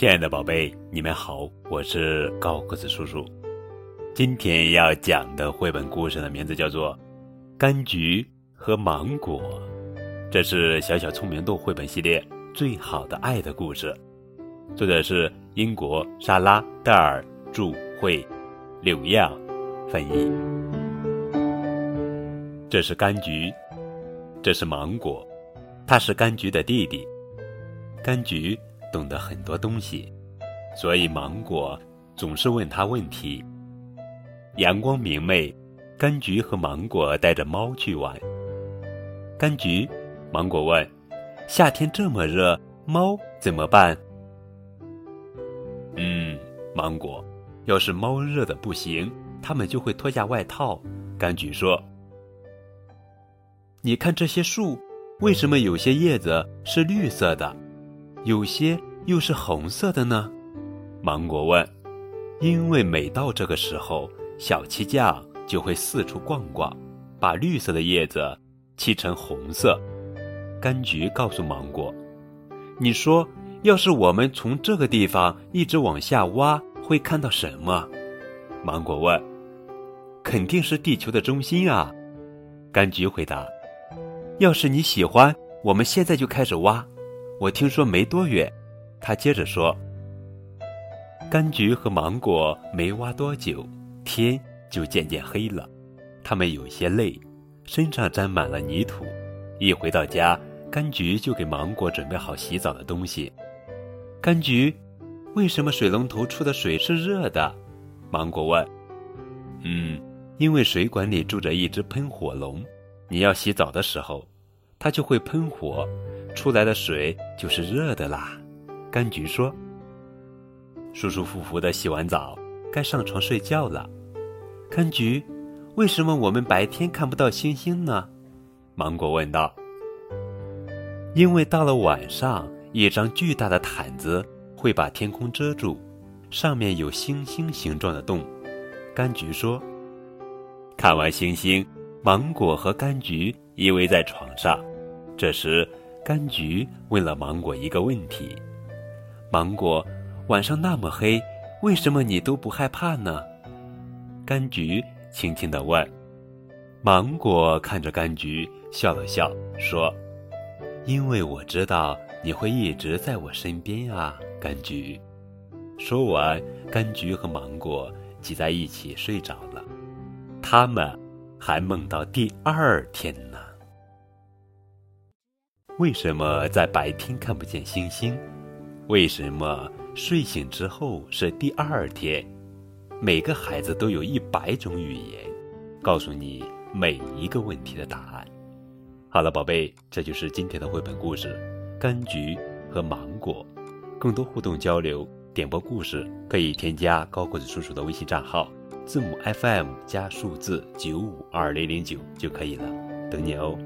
亲爱的宝贝，你们好，我是高个子叔叔。今天要讲的绘本故事的名字叫做《柑橘和芒果》，这是小小聪明豆绘本系列最好的爱的故事。作者是英国莎拉·戴尔著，绘，柳样翻译。这是柑橘，这是芒果，他是柑橘的弟弟。柑橘懂得很多东西，所以芒果总是问他问题。阳光明媚，柑橘和芒果带着猫去玩。柑橘，芒果问：“夏天这么热，猫怎么办？”嗯，芒果，要是猫热的不行，它们就会脱下外套。柑橘说：“你看这些树，为什么有些叶子是绿色的？”有些又是红色的呢，芒果问：“因为每到这个时候，小漆匠就会四处逛逛，把绿色的叶子漆成红色。”柑橘告诉芒果：“你说，要是我们从这个地方一直往下挖，会看到什么？”芒果问：“肯定是地球的中心啊。”柑橘回答：“要是你喜欢，我们现在就开始挖。”我听说没多远，他接着说：“柑橘和芒果没挖多久，天就渐渐黑了。他们有些累，身上沾满了泥土。一回到家，柑橘就给芒果准备好洗澡的东西。柑橘，为什么水龙头出的水是热的？”芒果问。“嗯，因为水管里住着一只喷火龙，你要洗澡的时候，它就会喷火。”出来的水就是热的啦，柑橘说：“舒舒服服的洗完澡，该上床睡觉了。”柑橘，为什么我们白天看不到星星呢？芒果问道。“因为到了晚上，一张巨大的毯子会把天空遮住，上面有星星形状的洞。”柑橘说。看完星星，芒果和柑橘依偎在床上，这时。柑橘问了芒果一个问题：“芒果，晚上那么黑，为什么你都不害怕呢？”柑橘轻轻地问。芒果看着柑橘，笑了笑，说：“因为我知道你会一直在我身边啊，柑橘。”说完，柑橘和芒果挤在一起睡着了。他们还梦到第二天呢。为什么在白天看不见星星？为什么睡醒之后是第二天？每个孩子都有一百种语言，告诉你每一个问题的答案。好了，宝贝，这就是今天的绘本故事《柑橘和芒果》。更多互动交流、点播故事，可以添加高个子叔叔的微信账号，字母 FM 加数字九五二零零九就可以了，等你哦。